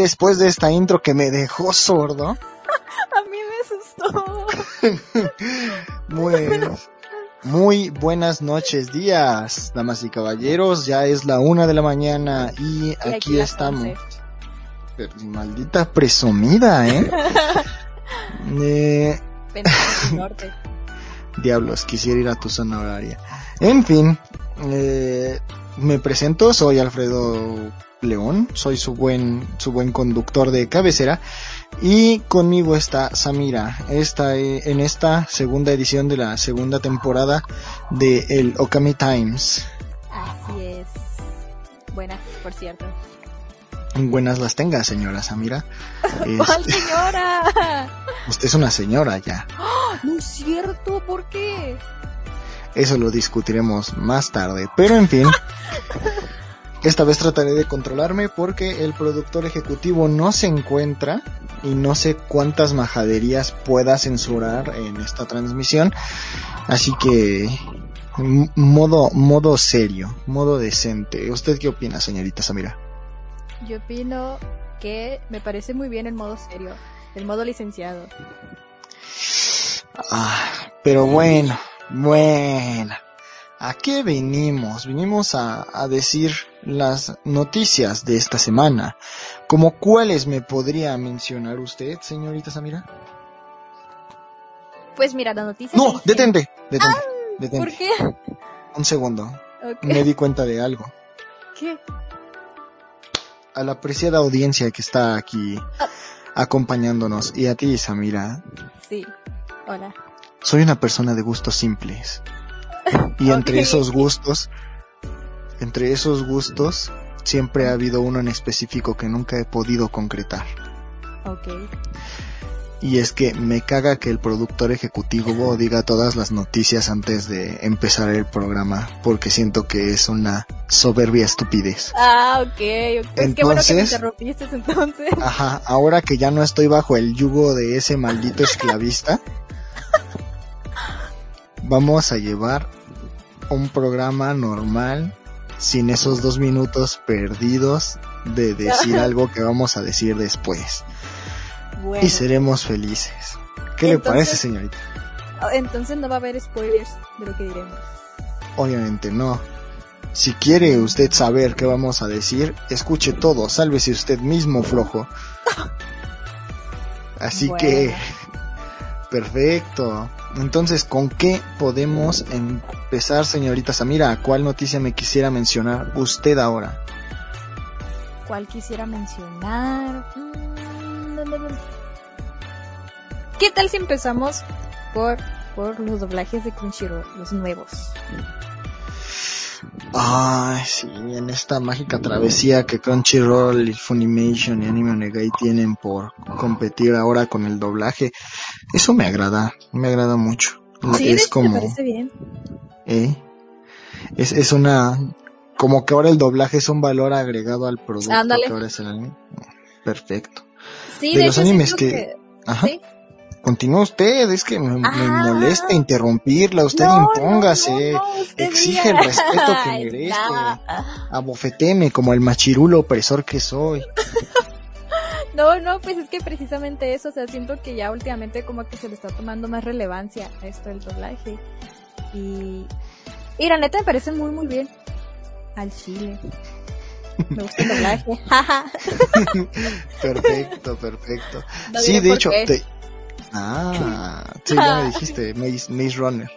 después de esta intro que me dejó sordo. A mí me asustó. Muy, muy buenas noches, días, damas y caballeros. Ya es la una de la mañana y, Y aquí, estamos. 11. Pero, Maldita presumida, ¿eh? eh norte. Diablos, quisiera ir a tu zona horaria. En fin, eh, me presento, soy Alfredo León, soy su buen, su buen conductor de cabecera y conmigo está Samira, esta, eh, en esta segunda edición de la segunda temporada de el Okami Times. Así es. Buenas, por cierto. Buenas las tenga, señora Samira. ¡Cuál Este, señora! usted es una señora ya. No es cierto, ¿por qué? Eso lo discutiremos más tarde. Pero en fin, esta vez trataré de controlarme porque el productor ejecutivo no se encuentra y no sé cuántas majaderías pueda censurar en esta transmisión. Así que modo modo serio, modo decente. ¿Usted qué opina, señorita Samira? Yo opino que me parece muy bien el modo serio, el modo licenciado. Ah, pero bueno, bueno. ¿A qué vinimos? Vinimos a, a decir las noticias de esta semana. ¿Como cuáles me podría mencionar usted, señorita Samira? Pues mira, la noticia. No, dice- detente, detente, ¿Por detente. qué? Un segundo. Me di cuenta de algo. ¿Qué? A la apreciada audiencia que está aquí acompañándonos y a ti, Samira, Sí. Hola. soy una persona de gustos simples. Y entre Ok. esos gustos, entre esos gustos, siempre ha habido uno en específico que nunca he podido concretar. Ok. Y es que me caga que el productor ejecutivo diga todas las noticias antes de empezar el programa, porque siento que es una soberbia estupidez. Ah, ok, ok. Pues qué bueno que me Entonces- interrumpiste entonces. Ajá, ahora que ya no estoy bajo el yugo de ese maldito esclavista, vamos a llevar un programa normal, sin esos dos minutos perdidos de decir algo que vamos a decir después. Bueno. Y seremos felices. ¿Qué le parece, señorita? Entonces no va a haber spoilers de lo que diremos. Obviamente no. Si quiere usted saber qué vamos a decir, escuche todo, sálvese usted mismo, flojo. Así Bueno. que... Perfecto. Entonces, ¿con qué podemos empezar, señorita Samira? ¿Cuál noticia me quisiera mencionar usted ahora? ¿Cuál quisiera mencionar? ¿Qué tal si empezamos por, por los doblajes de Crunchyroll, los nuevos? Ay, sí, en esta mágica travesía que Crunchyroll y Funimation y Anime Onegai tienen por competir ahora con el doblaje, eso me agrada, me agrada mucho. Sí, es me como, parece bien. ¿eh? Es, es una, como que ahora el doblaje es un valor agregado al producto Ándale. que ahora es el anime. Perfecto. Sí, de de, los animes que- Ajá. Sí. Continúa usted, es que me, me Ah. molesta interrumpirla, usted No, impóngase, no, no, usted exige diga. el respeto que merece. abofeteme como el machirulo opresor que soy. No, no, pues es que precisamente eso, o sea, siento que ya últimamente como que se le está tomando más relevancia a esto del doblaje. Y, y la neta me parece muy, muy bien. Al chile. Me gusta el doblaje. Perfecto, perfecto. No sí, de hecho, te... Ah, sí, ya me dijiste, Maze, Maze Runner.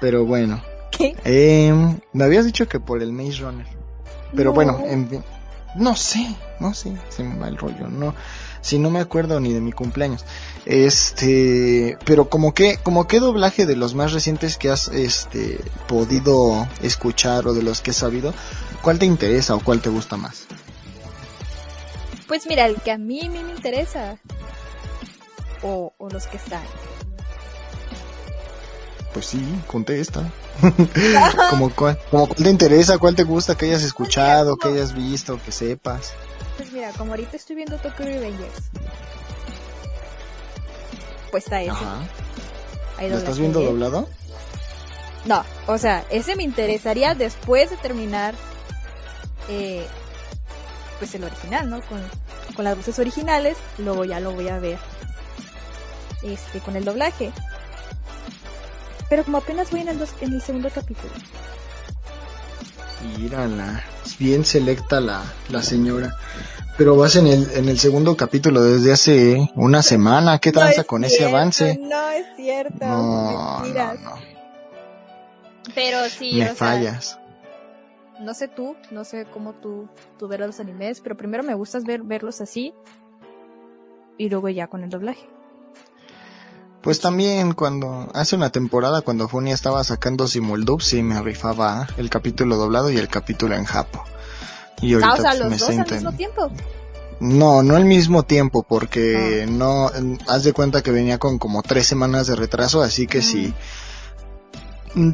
Pero bueno, ¿Qué? eh, me habías dicho que por el Maze Runner. Pero No. bueno, en fin, no sé, no sé, se me va el rollo, no, si no me acuerdo ni de mi cumpleaños. Este, pero como que, como qué doblaje de los más recientes que has, este, podido escuchar o de los que has sabido, ¿cuál te interesa o cuál te gusta más? Pues mira, el que a mí, me interesa. O, o los que están. Pues sí, contesta. como cuál, como cuál te interesa, cuál te gusta que hayas escuchado, que hayas visto, que sepas. Pues mira, como ahorita estoy viendo Tokyo Revengers. Pues está ese. ¿Lo estás viendo doblado? No, o sea, ese me interesaría después de terminar eh, pues el original, ¿no? Con, con las voces originales, luego ya lo voy a ver este con el doblaje. Pero como apenas voy en el, dos- en el segundo capítulo. Mírala, es bien selecta la, la señora. Pero vas en el, en el segundo capítulo desde hace una semana. ¿Qué No tranza es con ese avance? No es cierto. No, mentiras. no, no. Pero sí, Me o sea, fallas. no sé tú, no sé cómo tú, tú verás los animes, pero primero me gusta ver, verlos así y luego ya con el doblaje. Pues también cuando, hace una temporada cuando Funia estaba sacando Simuldub, sí me rifaba el capítulo doblado y el capítulo en japo. Y ahorita Ah, o sea, pues, los me dos al mismo tiempo. No, no al mismo tiempo, porque Ah. no, haz de cuenta que venía con como tres semanas de retraso, así que Mm. si,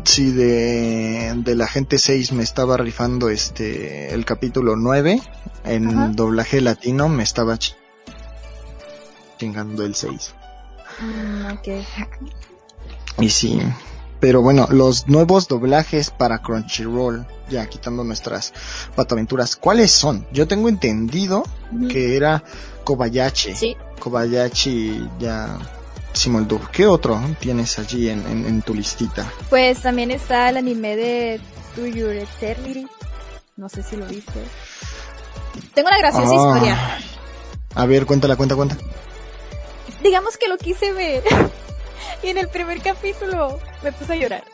si de, de la gente 6 me estaba rifando este, el capítulo 9, en Ajá. doblaje latino me estaba ch- chingando el 6. Mm, ok. Y sí, pero bueno, los nuevos doblajes para Crunchyroll, ya quitando nuestras pataventuras, ¿cuáles son? Yo tengo entendido que era Kobayashi. Sí, Kobayashi ya Simuldub. ¿Qué otro tienes allí en, en, en tu listita? pues también está el anime de To Your Eternity. No sé si lo viste. Tengo una graciosa Ah. historia. A ver, cuéntala, cuenta, cuenta. Digamos que lo quise ver. y en el primer capítulo me puse a llorar.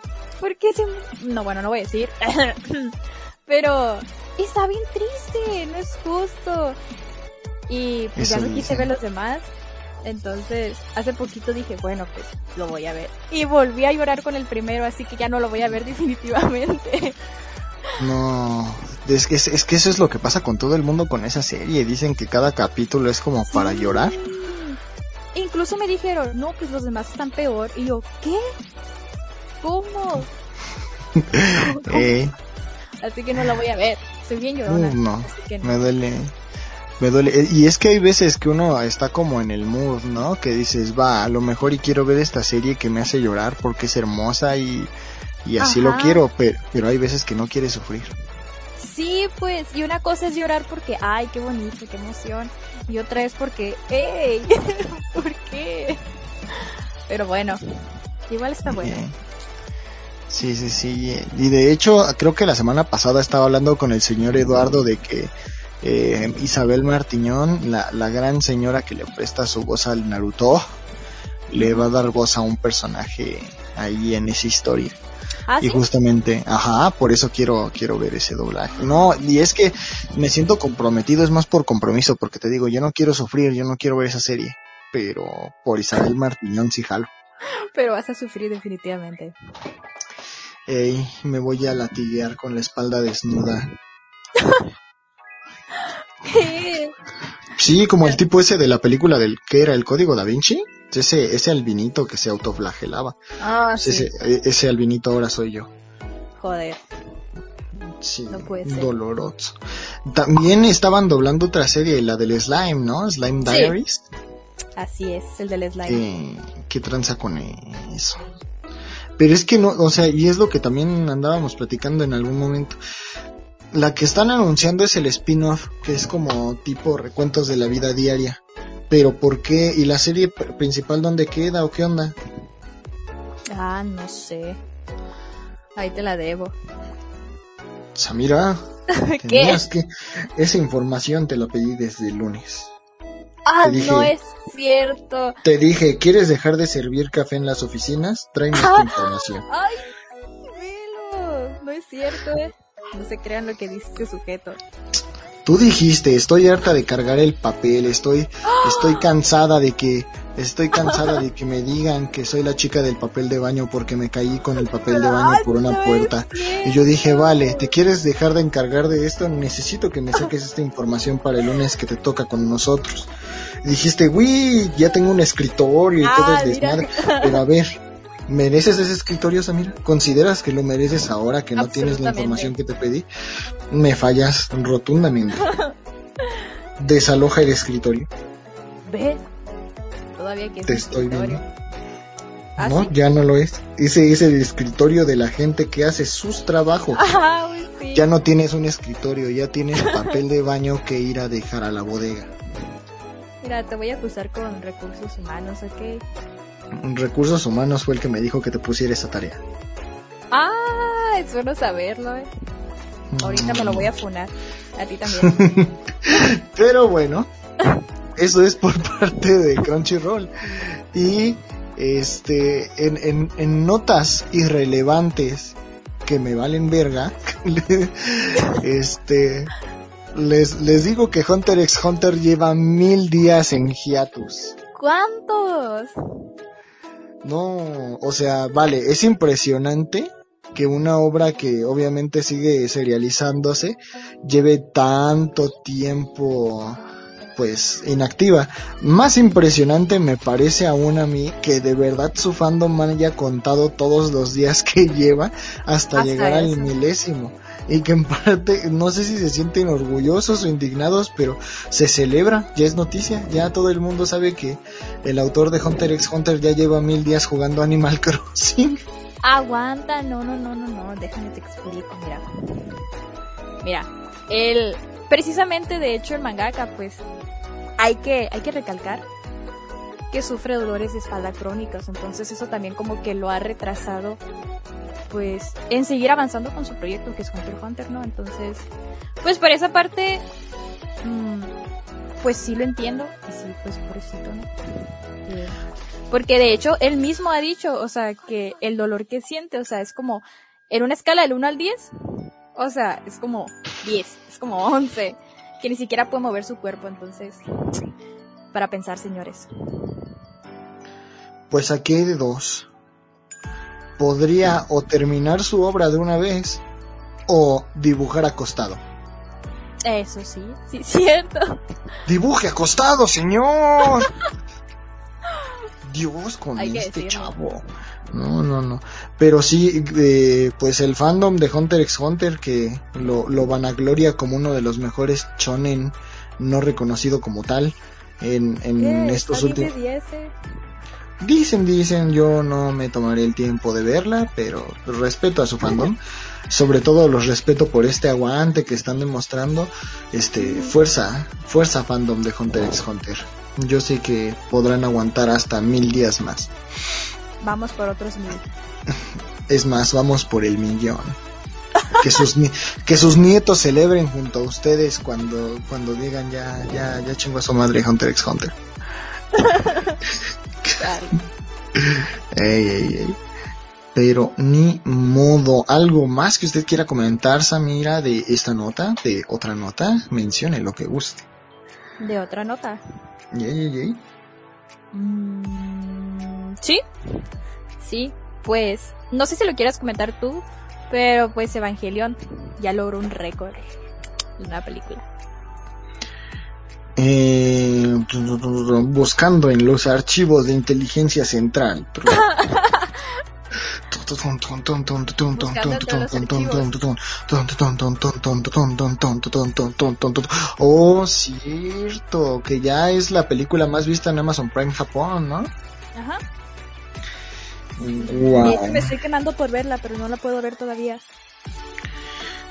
Porque se... No, bueno, no voy a decir. Pero está bien triste, no es justo. Y pues Eso ya no quise ver los demás. Entonces, hace poquito dije, bueno, pues lo voy a ver. Y volví a llorar con el primero, así que ya no lo voy a ver definitivamente. No, es que, es que eso es lo que pasa con todo el mundo con esa serie. Dicen que cada capítulo es como para Sí. llorar. Incluso me dijeron, no, pues los demás están peor. Y yo, ¿qué? ¿Cómo? Eh, Así que no la voy a ver. Soy bien llorona. uh, no, Así que no. me duele. Me duele. Eh, Y es que hay veces que uno está como en el mood, ¿no? Que dices, va, a lo mejor y quiero ver esta serie que me hace llorar porque es hermosa y, y así lo quiero, pero, pero hay veces que no quiere sufrir. Sí, pues, y una cosa es llorar porque, ay, qué bonito, qué emoción. Y otra es porque, ¡ey! ¿Por qué? Pero bueno, igual está bueno. Sí, sí, sí. Y de hecho, creo que la semana pasada estaba hablando con el señor Eduardo de que eh, Isabel Martiñón, la, la gran señora que le presta su voz al Naruto, le va a dar voz a un personaje ahí en esa historia. Ah, Y sí. justamente, ajá, por eso quiero, quiero ver ese doblaje. No, y es que me siento comprometido, es más por compromiso, porque te digo, yo no quiero sufrir, yo no quiero ver esa serie. Pero por Isabel Martiñón sí jalo. Pero vas a sufrir definitivamente. Ey, me voy a latiguear con la espalda desnuda. ¿Qué? Sí, como el tipo ese de la película del que era el código da Vinci. Ese, ese albinito que se autoflagelaba. Ah, sí. Ese, ese albinito ahora soy yo. Joder. Sí, No puede ser. doloroso. También estaban doblando otra serie, la del slime, ¿no? Slime Sí. Diaries. Así es, el del slime. ¿Qué, qué tranza con eso? Pero es que no, o sea, y es lo que también andábamos platicando en algún momento. La que están anunciando es el spin-off, que es como tipo recuentos de la vida diaria. Pero ¿por qué? ¿Y la serie pr- principal dónde queda o qué onda? Ah, no sé. Ahí te la debo. Samira, ¿Qué? que... Esa información te la pedí desde el lunes. Ah, dije- no es cierto. Te dije, ¿quieres dejar de servir café en las oficinas? Tráeme esta información. Ay, velo. No es cierto, eh. No se crean lo que dice este sujeto. Tú dijiste, estoy harta de cargar el papel, estoy, estoy cansada de que, estoy cansada de que me digan que soy la chica del papel de baño porque me caí con el papel de baño por una es puerta. Y yo dije, vale, ¿te quieres dejar de encargar de esto? Necesito que me saques esta información para el lunes que te toca con nosotros. Y dijiste, uy, ya tengo un escritorio y todo Ah, es mira. desmadre. Pero a ver, ¿mereces ese escritorio, Samira? ¿Consideras que lo mereces ahora que no tienes la información que te pedí? Me fallas rotundamente. Desaloja el escritorio. ¿Ves? Todavía que Te estoy escritorio. viendo. ¿Ah, no, sí? ya no lo es. Ese es el escritorio de la gente que hace sus trabajos. Ah, uy, sí. Ya no tienes un escritorio, ya tienes papel de baño que ir a dejar a la bodega. Mira, te voy a acusar con recursos humanos, ¿ok? Recursos humanos fue el que me dijo que te pusiera esa tarea. Ah, es bueno saberlo, ¿eh? Ahorita me lo voy a funar. A ti también. Pero bueno, eso es por parte de Crunchyroll. Y este, en, en, en notas irrelevantes que me valen verga, este, les, les digo que Hunter x Hunter lleva mil días en hiatus. ¿Cuántos? No, o sea, vale, es impresionante que una obra que obviamente sigue serializándose lleve tanto tiempo pues inactiva. Más impresionante me parece aún a mí que de verdad su fandom haya contado todos los días que lleva hasta, llegar al milésimo. Y que en parte, no sé si se sienten orgullosos o indignados, pero se celebra, ya es noticia, ya todo el mundo sabe que el autor de Hunter x Hunter ya lleva mil días jugando Animal Crossing. Aguanta, no, no, no, no, no, déjame te explico, mira. Mira, el, precisamente de hecho el mangaka pues hay que, hay que recalcar que sufre dolores de espalda crónicos, entonces eso también como que lo ha retrasado pues en seguir avanzando con su proyecto que es Hunter Hunter, ¿no? Entonces, pues por esa parte, mmm, pues sí lo entiendo, y sí, pues pobrecito, ¿no? Eh, porque de hecho él mismo ha dicho, o sea, que el dolor que siente, o sea, es como en una escala del 1 al 10, o sea, es como 10, es como 11 que ni siquiera puede mover su cuerpo, entonces, para pensar, señores. Pues aquí hay de dos. Podría o terminar su obra de una vez o dibujar acostado. Eso sí, sí, cierto. Dibuje acostado, señor. Dios con Hay este chavo. No, no, no. Pero sí, eh, pues el fandom de Hunter x Hunter que lo, lo vanagloria como uno de los mejores shonen no reconocido como tal en, en Eh, estos últimos... de 10. Dicen, dicen, yo no me tomaré el tiempo de verla, pero respeto a su fandom. Sobre todo los respeto por este aguante que están demostrando. Este, fuerza, fuerza fandom de Hunter x Hunter. Yo sé que podrán aguantar hasta mil días más. Vamos por otros mil. Es más, vamos por el millón. Que sus, que sus nietos celebren junto a ustedes cuando, cuando digan ya, ya, ya chingó a su madre Hunter x Hunter. Claro. Ey, ey, ey. Pero ni modo. ¿Algo más que usted quiera comentar, Samira, de esta nota? ¿De otra nota? Mencione lo que guste. De otra nota. Yey. Mm, sí, sí, pues no sé si lo quieras comentar tú, pero pues Evangelion ya logró un récord en una película. Eh, buscando en los archivos de inteligencia central. Oh, cierto, que ya es la película más vista en Amazon Prime Japón, ¿no? Ajá. Wow. Me estoy quemando por verla, pero no la puedo ver todavía.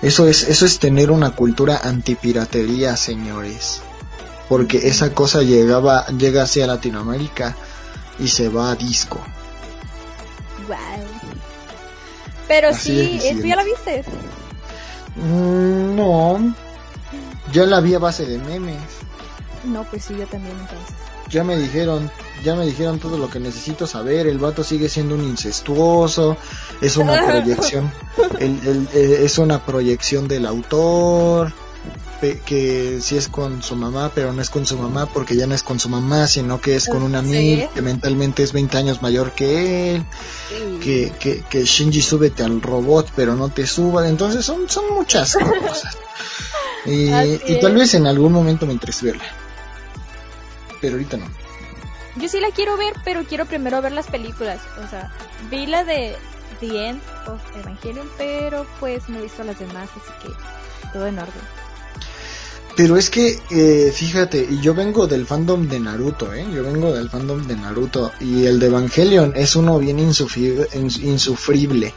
Eso es, eso es tener una cultura antipiratería, señores. Porque esa cosa llegaba, llega hacia Latinoamérica y se va a disco. Wow. Pero Así sí, ¿tú ya la viste? Mm, no. Ya la vi a base de memes. No, pues sí, yo también entonces. Ya me dijeron, ya me dijeron todo lo que necesito saber. El vato sigue siendo un incestuoso. Es una proyección. el- el- eh, es una proyección del autor. Que sí es con su mamá, pero no es con su mamá porque ya no es con su mamá, sino que es con una Sí. amiga que mentalmente es 20 años mayor que él. Sí. que, que, que Shinji súbete al robot pero no te suba entonces son, son muchas cosas y, tal vez en algún momento me interese verla pero ahorita no Yo sí la quiero ver, pero quiero primero ver las películas. O sea, vi la de The End of Evangelion, pero pues no he visto las demás, así que todo en orden. Pero es que eh, fíjate yo vengo del fandom de Naruto eh yo vengo del fandom de Naruto y el de Evangelion es uno bien insufri- ins- insufrible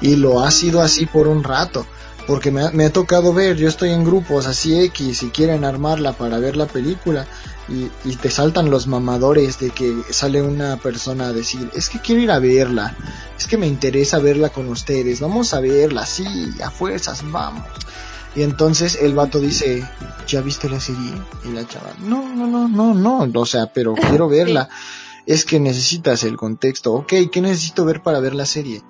y lo ha sido así por un rato porque me ha, me ha tocado ver, yo estoy en grupos así X y quieren armarla para ver la película y, y te saltan los mamadores de que sale una persona a decir, es que quiero ir a verla, es que me interesa verla con ustedes, vamos a verla, sí, a fuerzas, vamos. Y entonces el vato dice, ¿ya viste la serie? Y la chava, no, no, no, no, no, o sea, pero quiero verla. Es que necesitas el contexto. Ok, ¿qué necesito ver para ver la serie?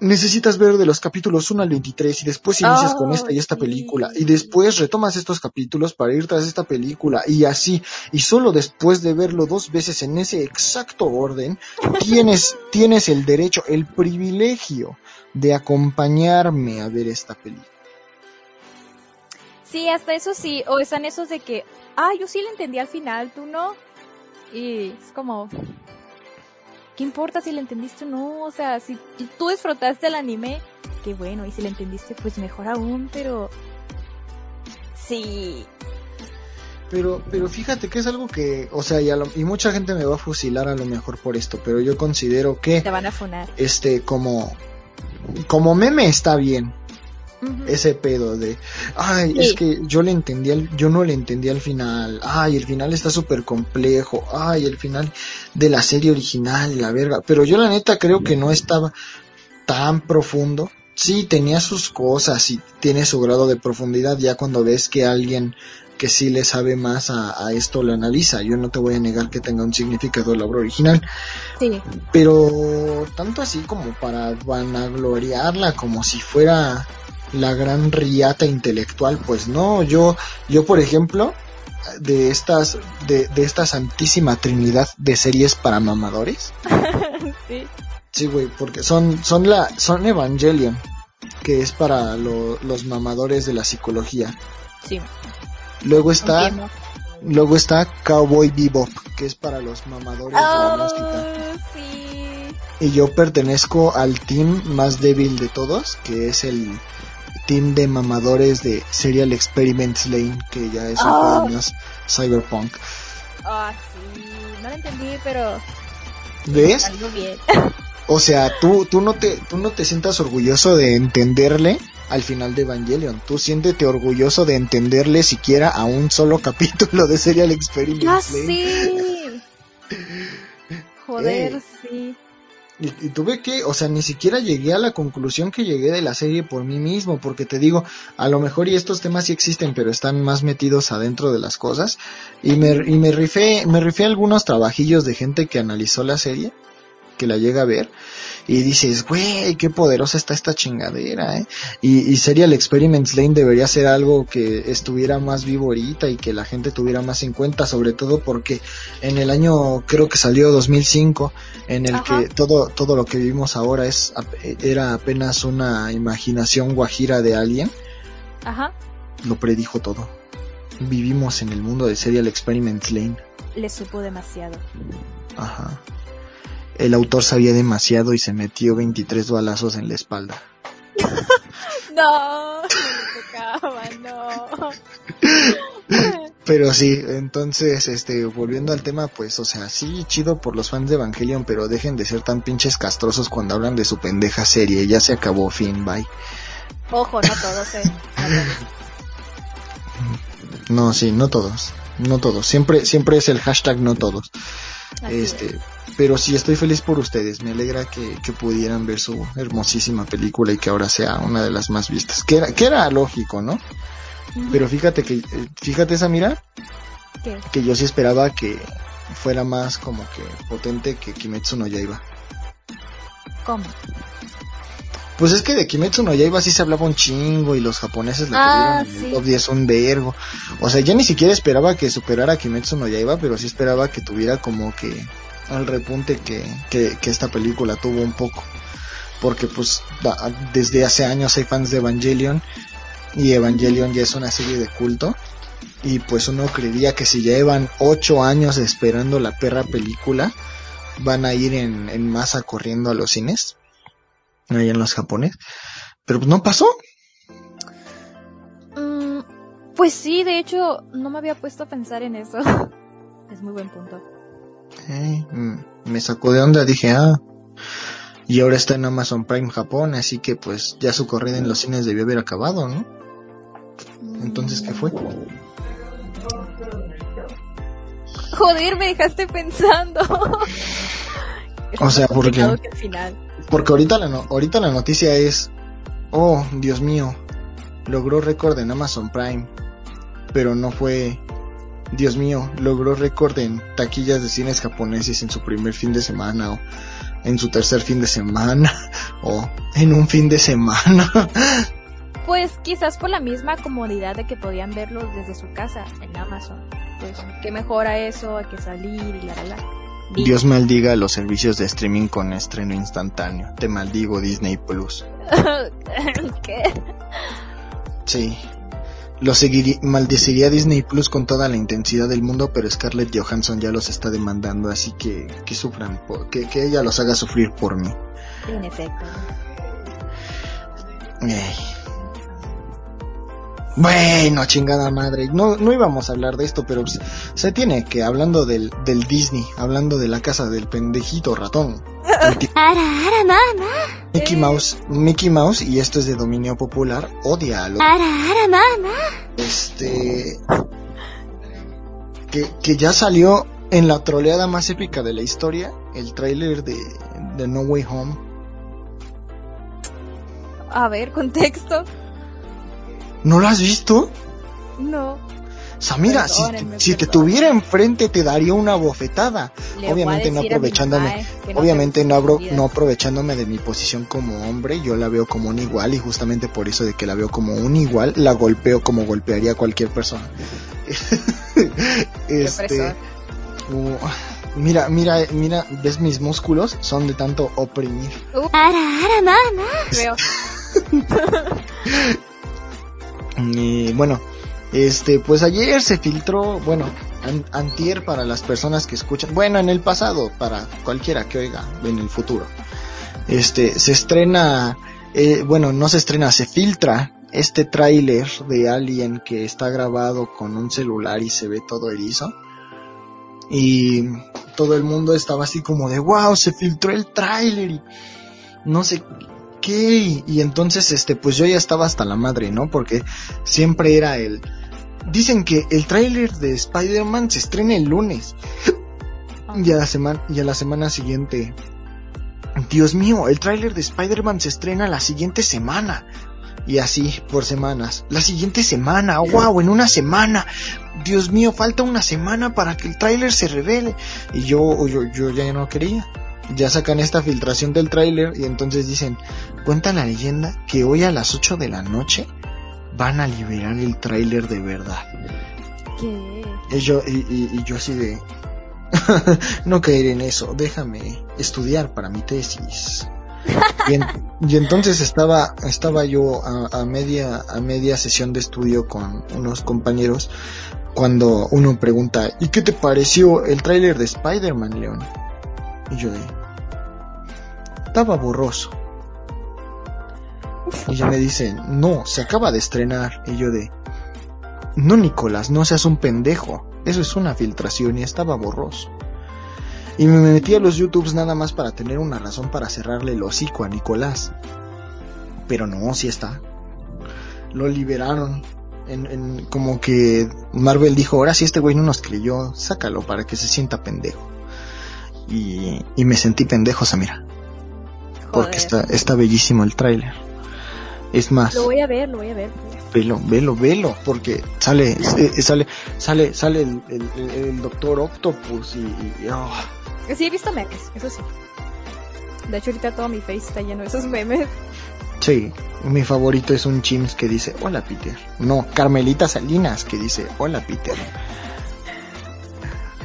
necesitas ver de los capítulos 1 al 23 y después inicias con esta y esta película y después retomas estos capítulos para ir tras esta película y así y solo después de verlo dos veces en ese exacto orden tienes tienes el derecho, el privilegio de acompañarme a ver esta película. Sí, hasta eso sí. O están esos de que, ah, yo sí le entendí al final, tú no. Y es como, ¿qué importa si le entendiste o no? O sea, si tú disfrutaste el anime, qué bueno. Y si le entendiste, pues mejor aún, pero. Sí. Pero, pero fíjate que es algo que, o sea, y, a lo- y mucha gente me va a fusilar a lo mejor por esto, pero yo considero que, Te van a funar. este, como, como meme está bien, Ese pedo de, ay, Sí. es que yo le entendí, al, yo no le entendí al final, ay, el final está súper complejo, ay, el final de la serie original, la verga, pero yo la neta creo que no estaba tan profundo, sí tenía sus cosas y tiene su grado de profundidad ya cuando ves que alguien que sí le sabe más a, a esto lo analiza, yo no te voy a negar que tenga un significado la obra original, Sí. pero tanto así como para vanagloriarla como si fuera la gran riata intelectual, pues no, yo, yo por ejemplo, de estas, de, de esta santísima trinidad de series para mamadores, sí. sí güey, porque son, son la, son Evangelion, que es para lo- los mamadores de la psicología. Sí. Luego está, entiendo. luego está Cowboy Bebop, que es para los mamadores de la música. Oh, sí. Y yo pertenezco al team más débil de todos, que es el team de mamadores de Serial Experiments Lane, que ya es un Ah. juego más cyberpunk. Ah, sí. No lo entendí, pero ¿Ves? algo bien. O sea, tú, tú no te, tú no te sientas orgulloso de entenderle al final de Evangelion. Tú siéntete orgulloso de entenderle siquiera a un solo capítulo de Serial Experiments Lane. sí. Joder, Eh. sí. Y, y tuve que, o sea, ni siquiera llegué a la conclusión que llegué de la serie por mí mismo, porque te digo, a lo mejor y estos temas sí existen, pero están más metidos adentro de las cosas. Y me, y me rifé, me rifé algunos trabajillos de gente que analizó la serie, que la llega a ver, y dices, güey, qué poderosa está esta chingadera, eh. Y, y Serial Experiments Lane debería ser algo que estuviera más vivo ahorita y que la gente tuviera más en cuenta, sobre todo porque en el año, creo que salió 2005, en el Ajá. que todo, todo lo que vivimos ahora es, era apenas una imaginación guajira de alguien, Ajá. lo predijo todo. Vivimos en el mundo de Serial Experiments Lane. Le supo demasiado. Ajá. El autor sabía demasiado y se metió 23 balazos en la espalda. No, no le tocaba, no. Pero sí, entonces, este, volviendo al tema, pues, o sea, sí, chido por los fans de Evangelion, pero dejen de ser tan pinches castrosos cuando hablan de su pendeja serie. Ya se acabó, fin, bye. Ojo, no todos, eh. No, sí, no todos. No todos. Siempre, siempre es el hashtag no todos. Así este, es. pero sí estoy feliz por ustedes. Me alegra que, que pudieran ver su hermosísima película y que ahora sea una de las más vistas. Que era, que era lógico, ¿no? Pero fíjate que, eh, fíjate esa mira, ¿Qué? que yo sí esperaba que fuera más como que potente que Kimetsu no Yaiba. ¿Cómo? Pues es que de Kimetsu no Yaiba sí se hablaba un chingo y los japoneses la Ah, tuvieron en sí. el top 10 un vergo. O sea, ya ni siquiera esperaba que superara a Kimetsu no Yaiba, pero sí esperaba que tuviera como que al repunte que, que, que esta película tuvo un poco. Porque pues da- desde hace años hay fans de Evangelion y Evangelion ya es una serie de culto. Y pues uno creería que si ya llevan ocho años esperando la perra película, van a ir en, en masa corriendo a los cines allá en los japones. Pero pues no pasó. Mm, pues sí, de hecho, no me había puesto a pensar en eso. Es muy buen punto. Mm, me sacó de onda, dije, ah. y ahora está en Amazon Prime Japón, así que pues ya su corrida en los cines debió haber acabado, ¿no? Entonces, ¿qué fue? Joder, me dejaste pensando. o sea, porque... al final. Porque ahorita la, no, ahorita la noticia es, oh, Dios mío, logró récord en Amazon Prime, pero no fue, Dios mío, logró récord en taquillas de cines japoneses en su primer fin de semana o en su tercer fin de semana o en un fin de semana. Pues quizás por la misma comodidad de que podían verlos desde su casa en Amazon. Pues qué mejora eso a que salir y la la la. Dios maldiga los servicios de streaming con estreno instantáneo. Te maldigo Disney Plus. ¿Qué? Sí. Lo seguiría, maldeciría Disney Plus con toda la intensidad del mundo, pero Scarlett Johansson ya los está demandando, así que que sufran, que, que ella los haga sufrir por mí. En efecto. Bueno, chingada madre. No, no íbamos a hablar de esto, pero se tiene que, hablando del, del Disney, hablando de la casa del pendejito ratón. Mickey Mouse, Mickey Mouse, y esto es de dominio popular, odia a los... Este... Que, que ya salió en la troleada más épica de la historia, el tráiler de, de No Way Home. A ver, contexto. ¿No lo has visto? No. Samira, si, si te tuviera enfrente te daría una bofetada. Le obviamente no aprovechándome, no obviamente te no, abro- no aprovechándome de mi posición como hombre, yo la veo como un igual y justamente por eso de que la veo como un igual, la golpeo como golpearía a cualquier persona. este, uh, mira, mira, mira, ves mis músculos, son de tanto oprimir. Veo. Y bueno, este, pues ayer se filtró, bueno, an- antier para las personas que escuchan, bueno, en el pasado, para cualquiera que oiga en el futuro. Este, se estrena, eh, bueno, no se estrena, se filtra este tráiler de Alien que está grabado con un celular y se ve todo erizo. Y todo el mundo estaba así como de, wow, se filtró el tráiler y no sé qué. Y, y entonces, este, pues yo ya estaba hasta la madre, ¿no? Porque siempre era el... Dicen que el tráiler de Spider-Man se estrena el lunes. Y a la semana, y a la semana siguiente. Dios mío, el tráiler de Spider-Man se estrena la siguiente semana. Y así, por semanas. La siguiente semana, wow, en una semana. Dios mío, falta una semana para que el tráiler se revele. Y yo, yo, yo ya no quería. Ya sacan esta filtración del tráiler y entonces dicen, cuenta la leyenda que hoy a las 8 de la noche van a liberar el tráiler de verdad. ¿Qué? Y yo, y, y- y yo así de... no caer en eso, déjame estudiar para mi tesis. Y, en- y entonces estaba, estaba yo a, a media, a media sesión de estudio con unos compañeros cuando uno pregunta, ¿y qué te pareció el tráiler de Spider-Man, León? Y yo de, estaba borroso. Y ella me dice, no, se acaba de estrenar. Y yo de, no, Nicolás, no seas un pendejo. Eso es una filtración y estaba borroso. Y me metí a los YouTubes nada más para tener una razón para cerrarle el hocico a Nicolás. Pero no, sí está. Lo liberaron. En, en- como que Marvel dijo, ahora sí este güey no nos creyó, sácalo para que se sienta pendejo. Y, y me sentí pendejo, Samira. Porque Joder. está, está bellísimo el tráiler. Es más, Lo voy a ver, lo voy a ver. velo, velo, velo, porque sale, eh, sale, sale, sale el, el- el- el Doctor Octopus y, y- oh, Sí, he visto memes, eso sí. De hecho, ahorita todo mi face está lleno de esos memes. sí, mi favorito es un Chims que dice, hola Peter. No, Carmelita Salinas que dice, hola Peter.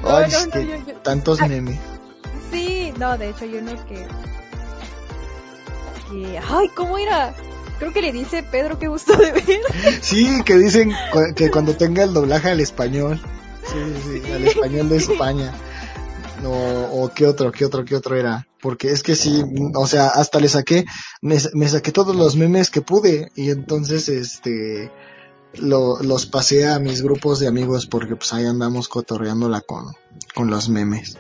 Ay, no, yo- yo- tantos Ay. memes. No, de hecho hay uno que... que... Ay, ¿cómo era? Creo que le dice Pedro qué gusto de ver. Sí, que dicen cu- que cuando tenga el doblaje al español. Sí, sí, sí, al español de España. No, o qué otro, qué otro, qué otro era. Porque es que sí, o sea, hasta le saqué, me, me saqué todos los memes que pude y entonces este lo, los pasé a mis grupos de amigos porque pues ahí andamos cotorreándola con, con los memes.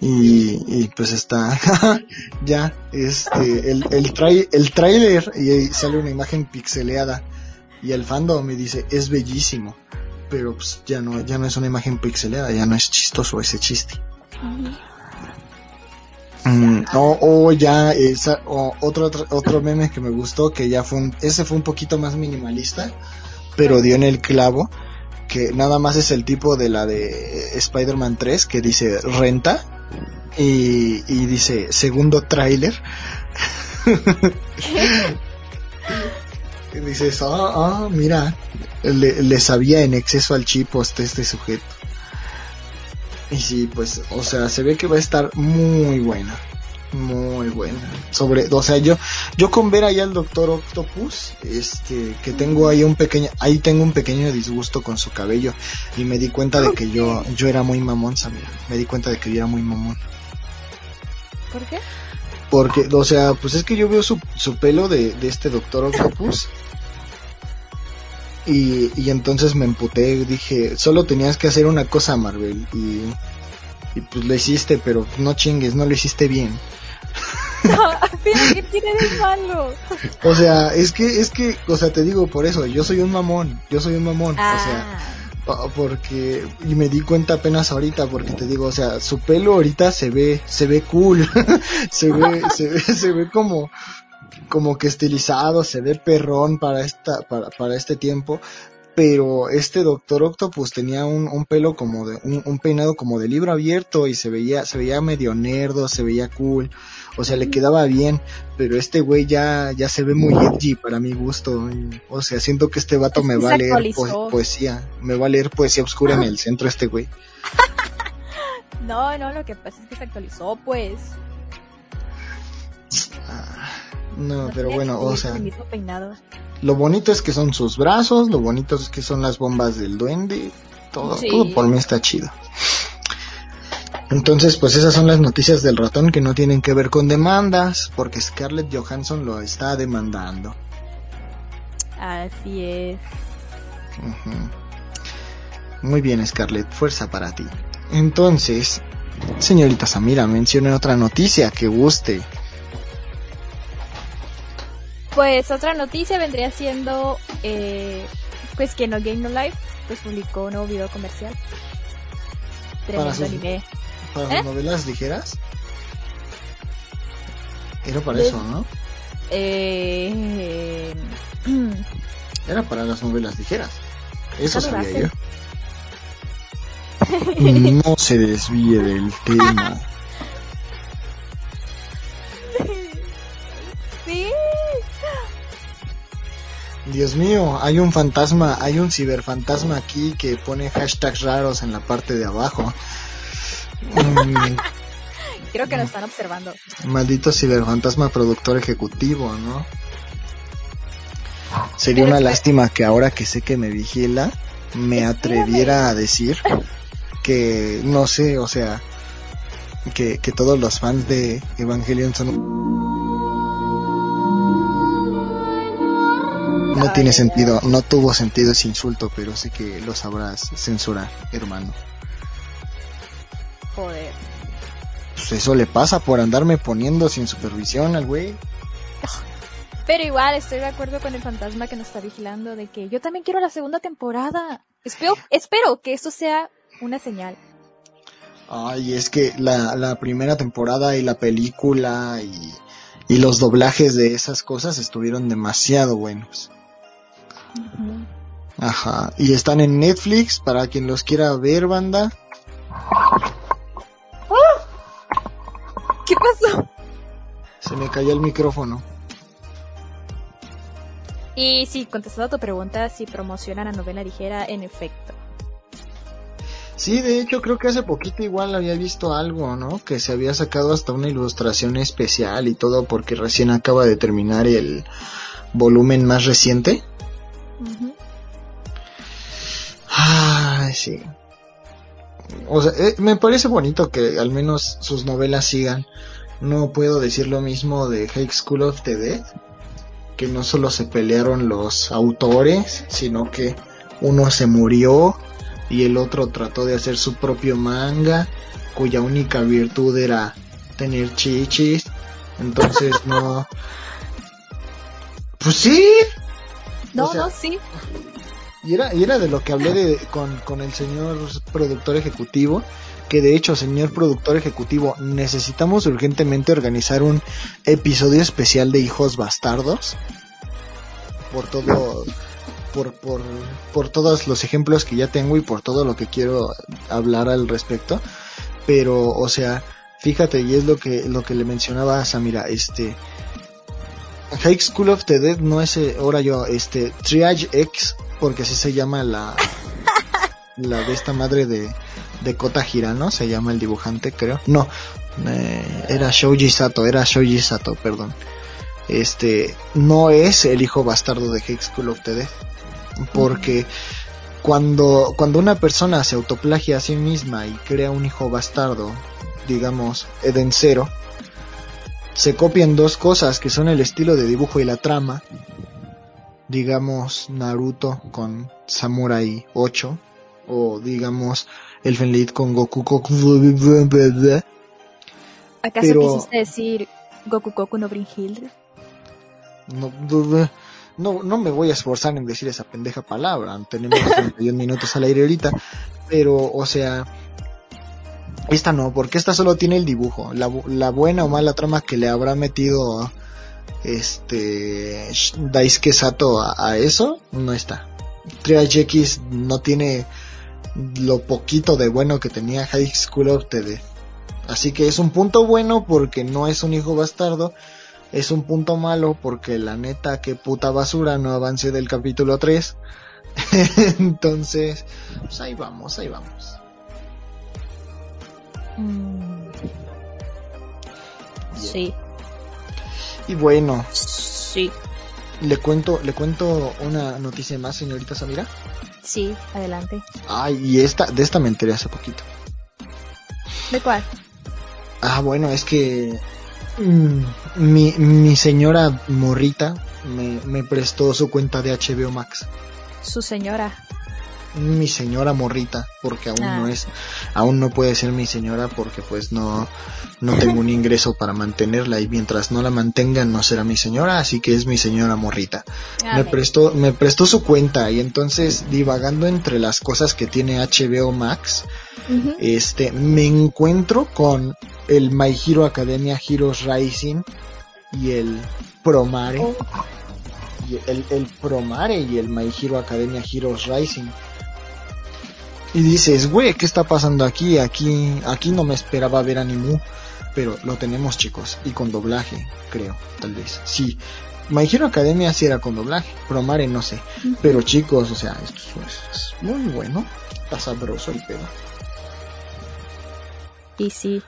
Y, pues está ya este el el, el trailer y ahí sale una imagen pixeleada y el fandom me dice es bellísimo pero pues ya no ya no es una imagen pixeleada ya no es chistoso ese chiste. Mm, o, ya esa, o otro, otro meme que me gustó que ya fue un, ese fue un poquito más minimalista pero dio en el clavo que nada más es el tipo de la de Spider-Man 3 que dice renta y, y dice segundo tráiler. dices, ah, ah, mira, le, le, sabía en exceso al chip este, este sujeto. Y sí, pues, o sea, se ve que va a estar muy buena muy buena. Sobre, o sea, yo, yo con ver ahí al Doctor Octopus, este, que tengo ahí un pequeño, ahí tengo un pequeño disgusto con su cabello y me di cuenta de que yo, yo era muy mamón, ¿sabes? Me di cuenta de que yo era muy mamón. ¿Por qué? Porque, o sea, pues es que yo veo su, su pelo de, de este Doctor Octopus. Y, y entonces me emputé, dije, solo tenías que hacer una cosa, Marvel, y, y pues lo hiciste, pero no chingues, no lo hiciste bien. ¿qué tiene de malo? O sea, es que, es que, o sea, te digo por eso, yo soy un mamón, yo soy un mamón, o sea, ah. porque, y me di cuenta apenas ahorita, porque te digo, o sea, su pelo ahorita se ve, se ve cool, se ve, se ve, se ve como, como que estilizado, se ve perrón para esta, para, para este tiempo, pero este Doctor Octopus tenía un, un pelo como de, un, un, peinado como de libro abierto y se veía, se veía medio nerdo, se veía cool o sea, le quedaba bien, pero este güey ya, ya se ve muy edgy para mi gusto. O sea, siento que este vato me va a leer poesía, me va a leer poesía oscura en el centro este güey. no, no, lo que pasa es que se actualizó, pues. Ah, no, pero bueno, o sea. Lo bonito es que son sus brazos, lo bonito es que son las bombas del duende, todo, todo por mí está chido. Entonces, pues esas son las noticias del ratón que no tienen que ver con demandas, porque Scarlett Johansson lo está demandando. Así es. Muy bien, Scarlett, fuerza para ti. Entonces, señorita Samira, mencione otra noticia que guste. Pues otra noticia vendría siendo, eh, pues que No Game No Life, pues publicó un nuevo video comercial. Tremendo anime para las ¿Eh? novelas ligeras. Era para eso, ¿no? Eh... Era para las novelas ligeras. Eso sabía yo. No se desvíe del tema. Sí. Dios mío, hay un fantasma, hay un ciberfantasma aquí que pone hashtags raros en la parte de abajo. Creo que lo están observando. Maldito ciberfantasma productor ejecutivo, ¿no? Sería una lástima que ahora que sé que me vigila, me atreviera a decir que, no sé, o sea, que, que todos los fans de Evangelion son... No tiene sentido, no tuvo sentido ese insulto, pero sé que lo sabrás censurar, hermano. Joder. Pues eso le pasa por andarme poniendo sin supervisión al güey. Pero igual estoy de acuerdo con el fantasma que nos está vigilando de que yo también quiero la segunda temporada. Espero, espero que esto sea una señal. Ay, es que la, la primera temporada y la película y, y, los doblajes de esas cosas estuvieron demasiado buenos. Ajá. Y están en Netflix para quien los quiera ver, banda. ¿Qué pasó? Se me cayó el micrófono. Y sí, contestando a tu pregunta, si promocionan la novela ligera, en efecto. Sí, de hecho creo que hace poquito igual había visto algo, ¿no? Que se había sacado hasta una ilustración especial y todo porque recién acaba de terminar el volumen más reciente. Ah, sí o sea, eh, me parece bonito que al menos sus novelas sigan. No puedo decir lo mismo de High School of the Dead, que no solo se pelearon los autores, sino que uno se murió y el otro trató de hacer su propio manga cuya única virtud era tener chichis. Entonces no... Pues sí. No, O sea, no, sí. Y era, y era de lo que hablé de, con, con el señor productor ejecutivo, que de hecho, señor productor ejecutivo, necesitamos urgentemente organizar un episodio especial de hijos bastardos. Por todo, por, por, por todos los ejemplos que ya tengo y por todo lo que quiero hablar al respecto. Pero, o sea, fíjate, y es lo que, lo que le mencionaba a Samira, este, High School of the Dead no es, eh, ahora yo, este, Triage X, porque así se llama la, la de esta madre de, de Kota Hirano, se llama el dibujante, creo. No, eh, era Shoji Sato, era Shoji Sato, perdón. Este, no es el hijo bastardo de High School of the porque cuando, cuando una persona se autoplagia a sí misma y crea un hijo bastardo, digamos, Eden Zero, se copian dos cosas que son el estilo de dibujo y la trama. Digamos Naruto con Samurai 8 o digamos Elfen Lied con Goku Goku ¿Acaso Pero- quisiste decir Goku Goku no Brynhilde? no, no, no me voy a esforzar en decir esa pendeja palabra. Tenemos 31 minutos al aire ahorita. Pero, o sea, esta no, porque esta solo tiene el dibujo. La, la buena o mala trama que le habrá metido este Daisuke Sato a, a eso, no está. Triage X no tiene lo poquito de bueno que tenía High School of Dead. Así que es un punto bueno porque no es un hijo bastardo. Es un punto malo porque la neta que puta basura no avance del capítulo 3. Entonces, pues ahí vamos, ahí vamos. Mm. Sí, Y bueno, sí, le cuento, le cuento una noticia más, señorita Samira. sí, adelante. Ay, y esta, de esta me enteré hace poquito. ¿De cuál? Ah, bueno, es que mm, mi, mi señora morrita me, me prestó su cuenta de HBO Max. Su señora. Mi señora morrita, porque aún Ah. no es, aún no puede ser mi señora porque pues no, no tengo un ingreso para mantenerla y mientras no la mantenga no será mi señora, así que es mi señora morrita. Ah, me prestó, me prestó su cuenta y entonces divagando entre las cosas que tiene HBO Max, este, me encuentro con el My Hero Academia Heroes Rising y el Promare, Oh, y el, el Promare y el My Hero Academia Heroes Rising. Y dices, güey, ¿qué está pasando aquí? Aquí, aquí no me esperaba ver Animu, pero lo tenemos chicos, y con doblaje, creo, tal vez. Sí, My Hero Academia sí era con doblaje, Promare no sé. Pero chicos, o sea, esto es, es muy bueno, está sabroso el pedo. Y sí.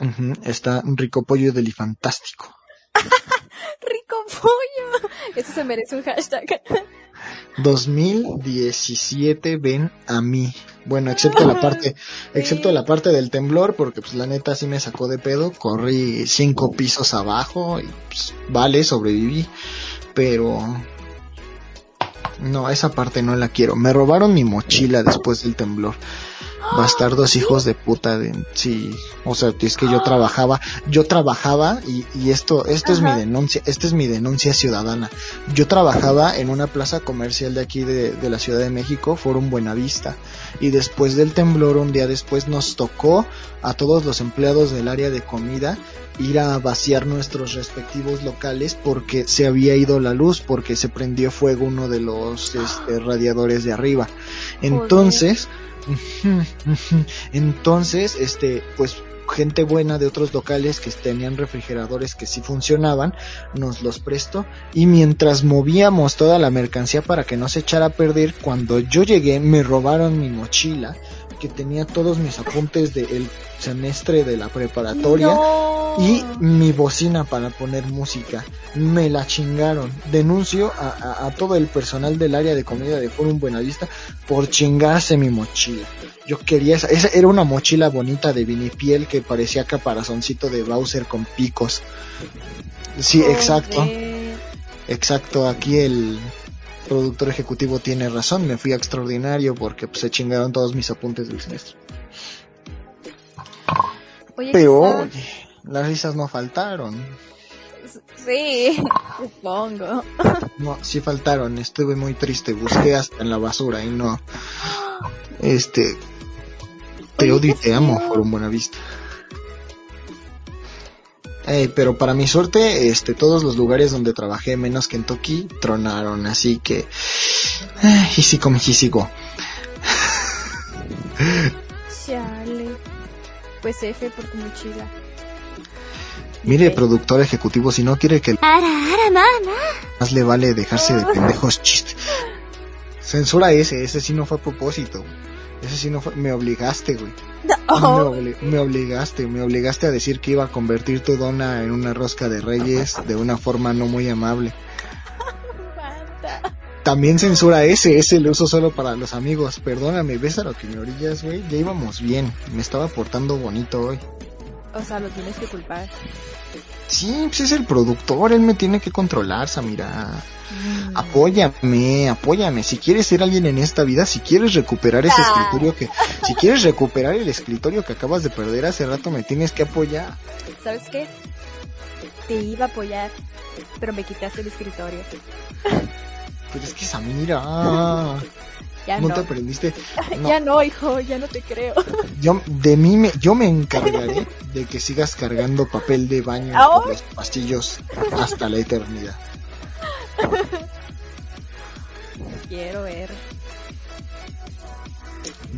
Ujú, está rico pollo delifantástico. Rico pollo. Eso se merece un hashtag. 2017 ven a mí. Bueno, excepto la parte, excepto la parte del temblor, porque pues la neta sí me sacó de pedo, corrí cinco pisos abajo y pues vale, sobreviví, pero no, esa parte no la quiero. Me robaron mi mochila después del temblor. Bastardos hijos de puta de, sí, o sea, es que yo trabajaba, yo trabajaba y, y esto, esto es mi denuncia, esta es mi denuncia ciudadana. Yo trabajaba en una plaza comercial de aquí de, de la Ciudad de México, Forum Buenavista, y después del temblor, un día después, nos tocó a todos los empleados del área de comida ir a vaciar nuestros respectivos locales porque se había ido la luz, porque se prendió fuego uno de los este, radiadores de arriba. Entonces, entonces, este, pues gente buena de otros locales que tenían refrigeradores que sí funcionaban, nos los prestó. Y mientras movíamos toda la mercancía para que no se echara a perder, cuando yo llegué me robaron mi mochila que tenía todos mis apuntes del semestre de la preparatoria No. y mi bocina para poner música. Me la chingaron. Denuncio a, a- a todo el personal del área de comida de Forum Buenavista por chingarse mi mochila. Yo quería esa, esa era una mochila bonita de vinipiel que parecía caparazoncito de Bowser con picos. Sí, exacto, exacto. Aquí el productor ejecutivo tiene razón. Me fui a extraordinario porque pues, se chingaron todos mis apuntes del semestre. Pero, oye, las risas no faltaron. Sí, supongo. No, sí faltaron. Estuve muy triste. Busqué hasta en la basura y no. Este. Te odio y te amo, por un buena vista. Pero para mi suerte, este, todos los lugares donde trabajé, menos Kentucky, tronaron, así que, y sí como sigo. Chale. Pues F por tu mochila. Mire, productor ejecutivo, si no quiere que... Más le vale dejarse de pendejos chistes. Censura ese, ese sí no fue a propósito. Ese sí no fue... Me obligaste, güey. Me, obligaste, me obligaste a decir que iba a convertir tu dona en una rosca de reyes de una forma no muy amable. También censura ese, ese lo uso solo para los amigos. Perdóname, ves a lo que me orillas, güey. Ya íbamos bien, me estaba portando bonito hoy. O sea, lo tienes que culpar. Sí, pues es el productor, él me tiene que controlar, Samira. Mm. Apóyame, apóyame. Si quieres ser alguien en esta vida, si quieres recuperar ese escritorio que, si quieres recuperar el escritorio que acabas de perder hace rato, me tienes que apoyar. ¿Sabes qué? Te iba a apoyar, pero me quitaste el escritorio. Pero es que Samira. Ya ¿No, te aprendiste? Ya no, hijo, ya no te creo. Yo, de mí me, yo me encargaré de que sigas cargando papel de baño por los pastillos hasta la eternidad. Quiero ver.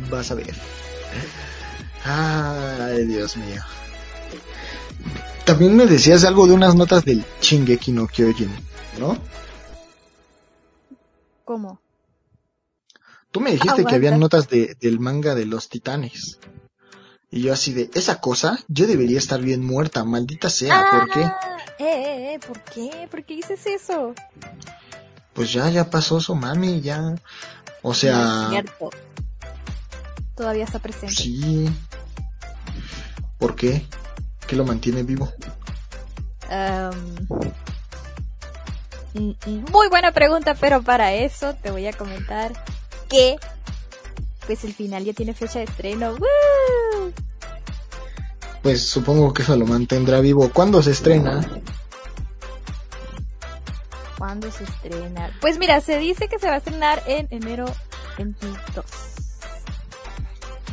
Vas a ver. Ay, Dios mío. También me decías algo de unas notas del Shingeki no Kyojin, ¿no? ¿Cómo? Tú me dijiste que había notas de, del manga de los titanes. Y yo así de, esa cosa, yo debería estar bien muerta, maldita sea, ¿por qué? Ah, eh, eh, eh, ¿por qué? ¿Por qué dices eso? Pues ya, ya pasó su mami, ya. O sea... cierto. Todavía está presente. Sí. ¿Por qué? ¿Qué lo mantiene vivo? Mm, mm, muy buena pregunta, pero para eso te voy a comentar que pues el final ya tiene fecha de estreno. Pues supongo que eso lo mantendrá vivo. ¿Cuándo se estrena? ¿Cuándo se estrena? Pues mira, se dice que se va a estrenar en enero 22.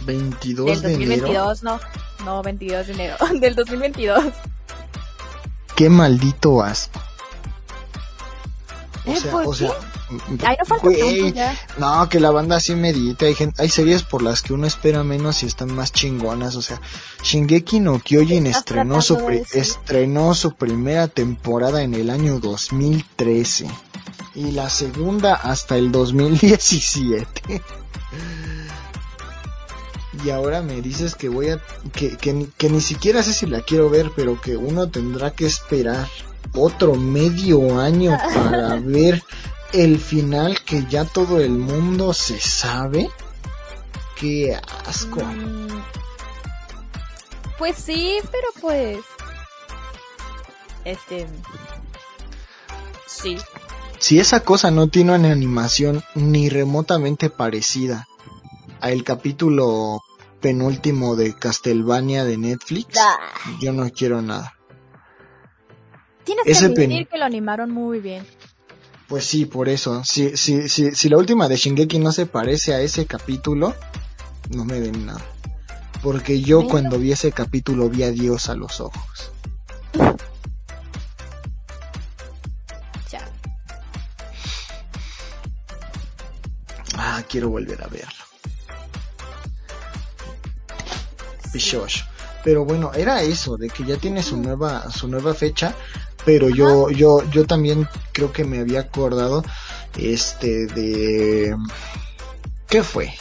22 Del 2022, no. No, 22 de enero. Del 2022. Qué maldito asco. O ¿Eh? sea, o sea, Ay, no falta ya. No, que la banda sí medita. Hay, hay series por las que uno espera menos y están más chingonas. O sea, Shingeki no Kyojin estrenó su, estrenó su primera temporada en el año 2013. Y la segunda hasta el 2017. y ahora me dices que voy a que, que, que, ni siquiera sé si la quiero ver pero que uno tendrá que esperar otro medio año para ver el final que ya todo el mundo se sabe. Qué asco. Mm. pues sí, pero pues... Este... Sí. Si esa cosa no tiene una animación ni remotamente parecida a el capítulo penúltimo de Castlevania de Netflix, ah. yo no quiero nada. Tienes que admitir que lo animaron muy bien. Pues sí, por eso. Si, si, si, si la última de Shingeki no se parece a ese capítulo, no me den nada. Porque yo cuando vi ese capítulo vi a Dios a los ojos. Ya. Ah, quiero volver a verlo. Pichocho. Pero bueno, era eso, de que ya tiene su nueva, su nueva fecha pero yo, yo, yo también creo que me había acordado, este, de, ¿qué fue?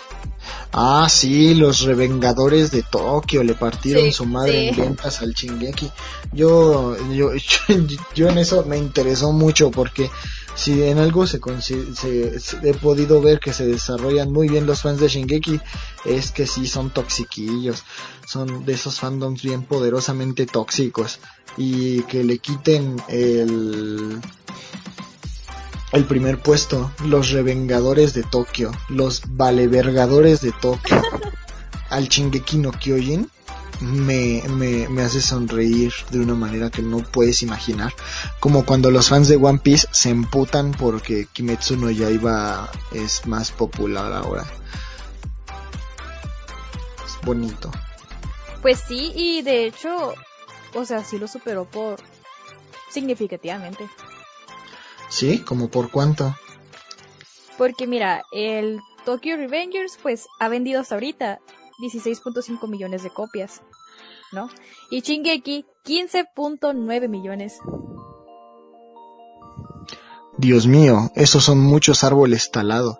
Ah, sí, los revengadores de Tokio le partieron su madre en ventas al Chingeki. Yo, yo, yo, en eso me interesó mucho porque si en algo se, se, he podido ver que se desarrollan muy bien los fans de Shingeki es que sí son toxiquillos, son de esos fandoms bien poderosamente tóxicos. Y que le quiten el el primer puesto, los revengadores de Tokio, los valevergadores de Tokio al Shingeki no Kyojin me, me, me hace sonreír de una manera que no puedes imaginar. Como cuando los fans de One Piece se emputan porque Kimetsu no Yaiba es más popular ahora. Es bonito. Pues sí, y de hecho, o sea, sí lo superó por significativamente. ¿Sí? ¿Como por cuánto? Porque mira, el Tokyo Revengers pues ha vendido hasta ahorita 16.5 millones de copias, ¿no? Y Shingeki 15.9 millones. Dios mío, esos son muchos árboles talados.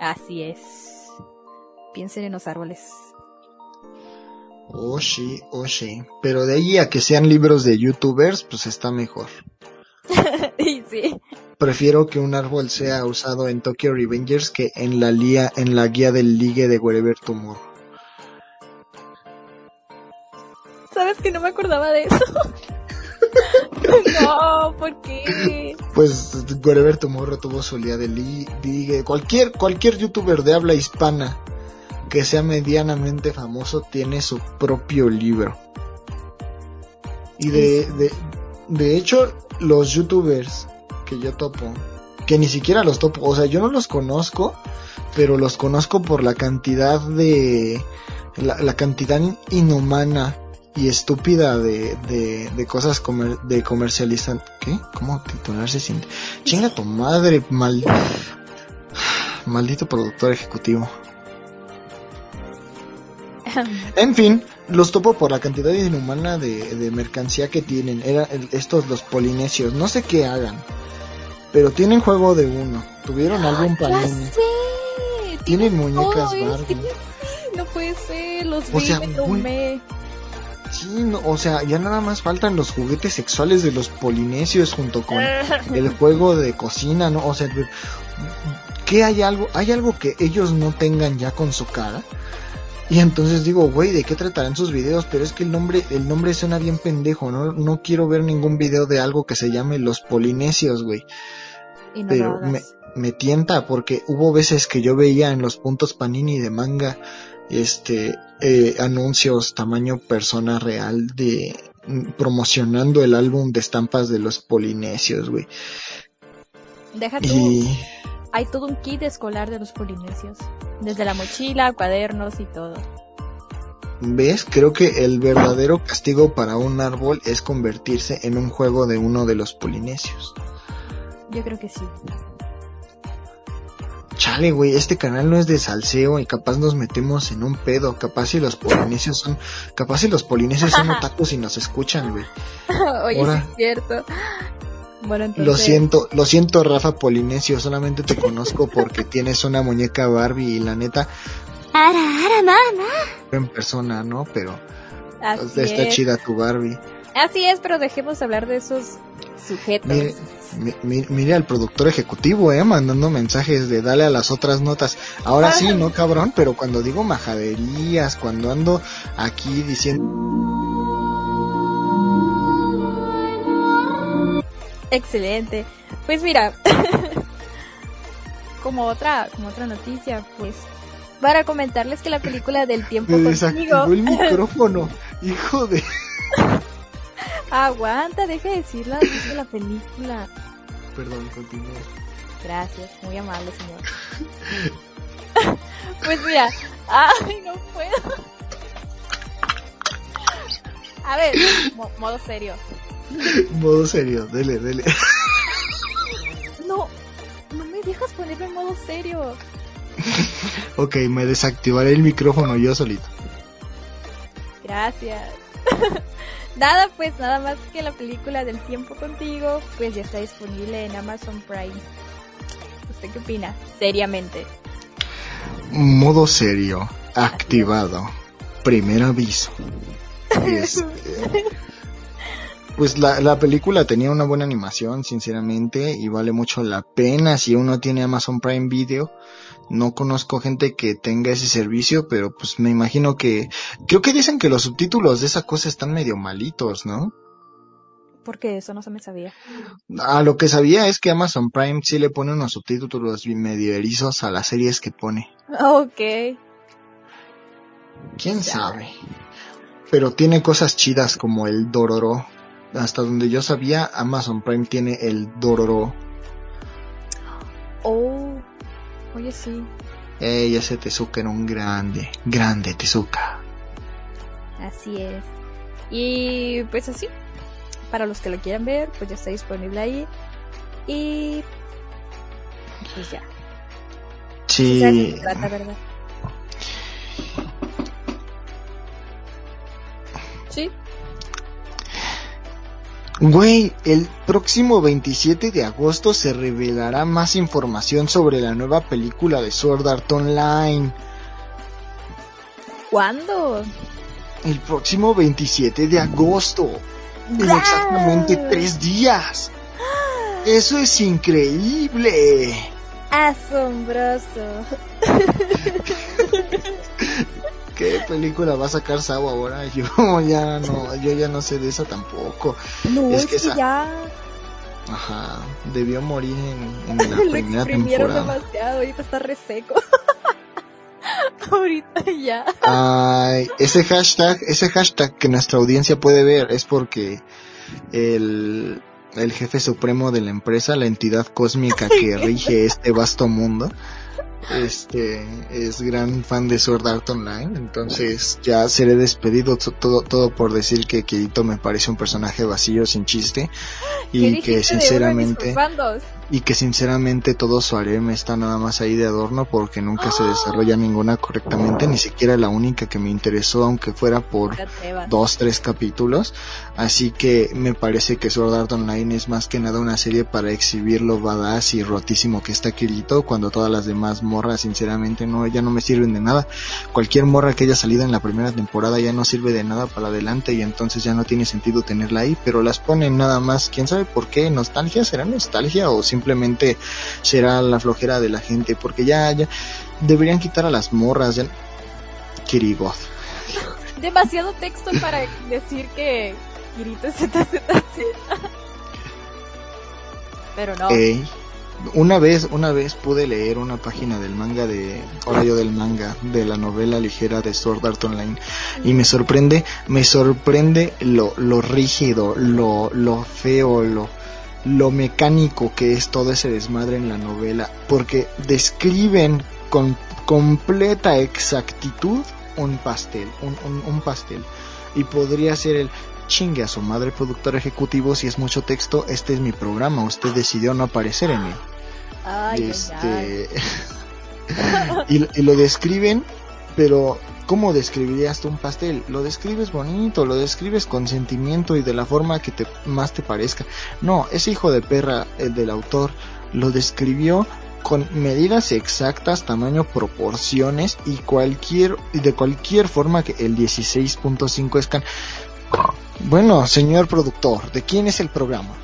Así es. Piensen en los árboles. Oh sí, oh sí. Pero de ahí a que sean libros de youtubers, pues está mejor. sí. Prefiero que un árbol sea usado en Tokyo Revengers que en la, en la guía del ligue de Wherever Tomorrow. ¿Sabes que no me acordaba de eso? no, ¿por qué? Pues Wherever Tomorrow tuvo su día del ligue. Cualquier, cualquier youtuber de habla hispana que sea medianamente famoso tiene su propio libro. Y de, de, de hecho, los youtubers que yo topo, que ni siquiera los topo, o sea, yo no los conozco, pero los conozco por la cantidad de, la, la cantidad inhumana y estúpida de, de, de cosas comer, de comercializan. ¿Qué? ¿Cómo titularse sin? Chinga tu madre, mal, maldito productor ejecutivo. En fin, los topo por la cantidad inhumana de, de mercancía que tienen. Era estos los polinesios. No sé qué hagan. Pero tienen juego de uno. Tuvieron álbum para Tienen muñecas Barbie. No puede ser, los o vi, me Sí, no, o sea, ya nada más faltan los juguetes sexuales de los polinesios junto con el juego de cocina, ¿no? O sea, ¿qué hay algo? ¿Hay algo que ellos no tengan ya con su cara? Y entonces digo, güey, ¿de qué tratarán sus videos? Pero es que el nombre, el nombre suena bien pendejo, ¿no? No quiero ver ningún video de algo que se llame Los Polinesios, güey. Pero me, me tienta porque hubo veces que yo veía en los puntos panini de manga, este, eh, anuncios tamaño persona real de mm, promocionando el álbum de estampas de los polinesios, güey. Deja y... Hay todo un kit escolar de los polinesios. Desde la mochila, cuadernos y todo. ¿Ves? Creo que el verdadero castigo para un árbol es convertirse en un juego de uno de los polinesios. Yo creo que sí. Chale, güey, este canal no es de salseo y capaz nos metemos en un pedo. Capaz si los polinesios son, capaz si los polinesios son otakus y nos escuchan, güey. Oye, es cierto. Lo siento, lo siento Rafa Polinesio, solamente te conozco porque tienes una muñeca Barbie y la neta... En persona, ¿no? Pero está chida tu Barbie. Así es, pero dejemos hablar de esos sujetos. Mire, mire, al productor ejecutivo, eh, mandando mensajes de dale a las otras notas. Ahora sí, no cabrón, pero cuando digo majaderías, cuando ando aquí diciendo... Excelente. Pues mira, como otra, como otra noticia, pues para comentarles que la película del tiempo Me el micrófono, hijo de. Aguanta, deja de decir la, la película. Perdón, continúa. Gracias, muy amable señor. pues mira, ay, no puedo. A ver, modo serio. modo serio, dele, dele. No, no me dejas ponerme en modo serio. ok, me desactivaré el micrófono yo solito. Gracias. nada, pues nada más que la película del tiempo contigo, pues ya está disponible en Amazon Prime. ¿Usted qué opina? Seriamente. Modo serio, activado. Primer aviso. Este, pues la, la película tenía una buena animación, sinceramente, y vale mucho la pena si uno tiene Amazon Prime Video. No conozco gente que tenga ese servicio, pero pues me imagino que... Creo que dicen que los subtítulos de esa cosa están medio malitos, ¿no? Porque eso no se me sabía. A lo que sabía es que Amazon Prime sí le pone unos subtítulos medio erizos a las series que pone. Ok. ¿Quién sabe? pero tiene cosas chidas como el Dororo. Hasta donde yo sabía, Amazon Prime tiene el Dororo. Oh, oye sí. Ey, ese Tezuka era un grande, grande Tezuka. Así es. Y pues así, para los que lo quieran ver, pues ya está disponible ahí. Y pues ya. Sí. trata, ¿verdad? Sí. Güey, el próximo 27 de agosto se revelará más información sobre la nueva película de Sword Art Online. ¿Cuándo? El próximo 27 de agosto. En exactamente tres días. Eso es increíble. Asombroso. ¿Qué película va a sacar Sao ahora? Yo ya no, yo ya no sé de esa tampoco. No, Es es, que esa- ya Ajá, debió morir en, en la lo primera temporada. demasiado, ahorita está reseco. ahorita ya. Ay, ese hashtag, ese hashtag que nuestra audiencia puede ver es porque el, el jefe supremo de la empresa, la entidad cósmica que rige este vasto mundo, este es gran fan de Sword Art Online, entonces ya seré despedido to- todo, todo por decir que Kirito me parece un personaje vacío sin chiste ¿Qué y que de uno de mis sinceramente? Y que sinceramente todo su harem está nada más ahí de adorno porque nunca se desarrolla ninguna correctamente, ni siquiera la única que me interesó, aunque fuera por dos, tres capítulos. Así que me parece que Sword Art Online es más que nada una serie para exhibir lo badass y rotísimo que está Kirito, cuando todas las demás morras sinceramente no, ya no me sirven de nada. Cualquier morra que haya salido en la primera temporada ya no sirve de nada para adelante y entonces ya no tiene sentido tenerla ahí, pero las ponen nada más, quién sabe por qué, nostalgia, será nostalgia o simplemente será la flojera de la gente, porque ya, ya deberían quitar a las morras, ya... Kirigoth. Demasiado texto para decir que Kirito es ZZZ. Pero no. Ey, una vez, una vez pude leer una página del manga de, ahora yo del manga, de la novela ligera de Sword Art Online, y me sorprende, me sorprende lo, lo rígido, lo, lo feo, lo, lo mecánico que es todo ese desmadre en la novela, porque describen con completa exactitud un pastel, un, un, un pastel, y podría ser el, chingue a su madre productor ejecutivo si es mucho texto, este es mi programa, usted decidió no aparecer en él. Ay, ay, ay. este y, y lo describen, pero ¿cómo describirías tú un pastel? Lo describes bonito, lo describes con sentimiento y de la forma que te más te parezca. No, ese hijo de perra, el del autor, lo describió con medidas exactas, tamaño, proporciones y cualquier y de cualquier forma que el 16.5 scan. Bueno, señor productor, ¿de quién es el programa?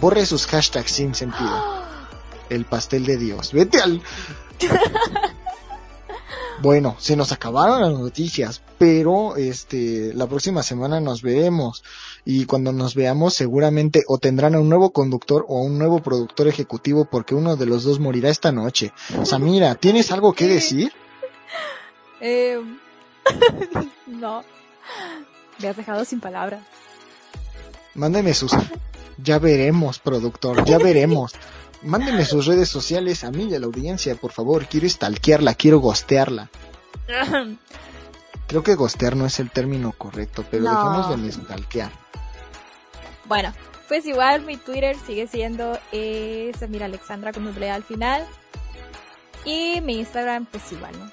Borre sus hashtags sin sentido. El pastel de Dios. Vete al... Bueno, se nos acabaron las noticias, pero este la próxima semana nos veremos y cuando nos veamos seguramente o tendrán a un nuevo conductor o a un nuevo productor ejecutivo porque uno de los dos morirá esta noche. Samira, ¿tienes algo que decir? Eh, no. Me has dejado sin palabras. Mándeme sus Ya veremos, productor, ya veremos. Mándeme sus redes sociales a mí y a la audiencia, por favor. Quiero stalkearla, quiero gostearla. Creo que gostear no es el término correcto, pero No. dejemos de stalkear. bueno, pues igual mi Twitter sigue siendo eh, Samira Alexandra con doble al final. Y mi Instagram, pues igual, ¿no?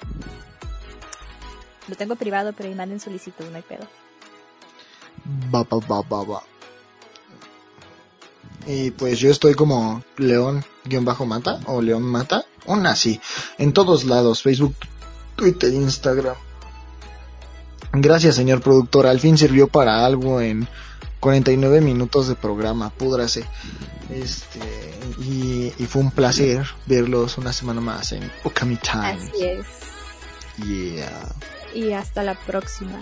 Lo tengo privado, pero ahí manden solicitud, no hay pedo. Va, va, va. Y pues yo estoy como León-Mata o León Mata, aún así, en todos lados, Facebook, Twitter, Instagram. Gracias, señor productor, al fin sirvió para algo en 49 minutos de programa, púdrase. Este, y, y fue un placer verlos una semana más en Okami Times. Así es. Yeah. Y hasta la próxima.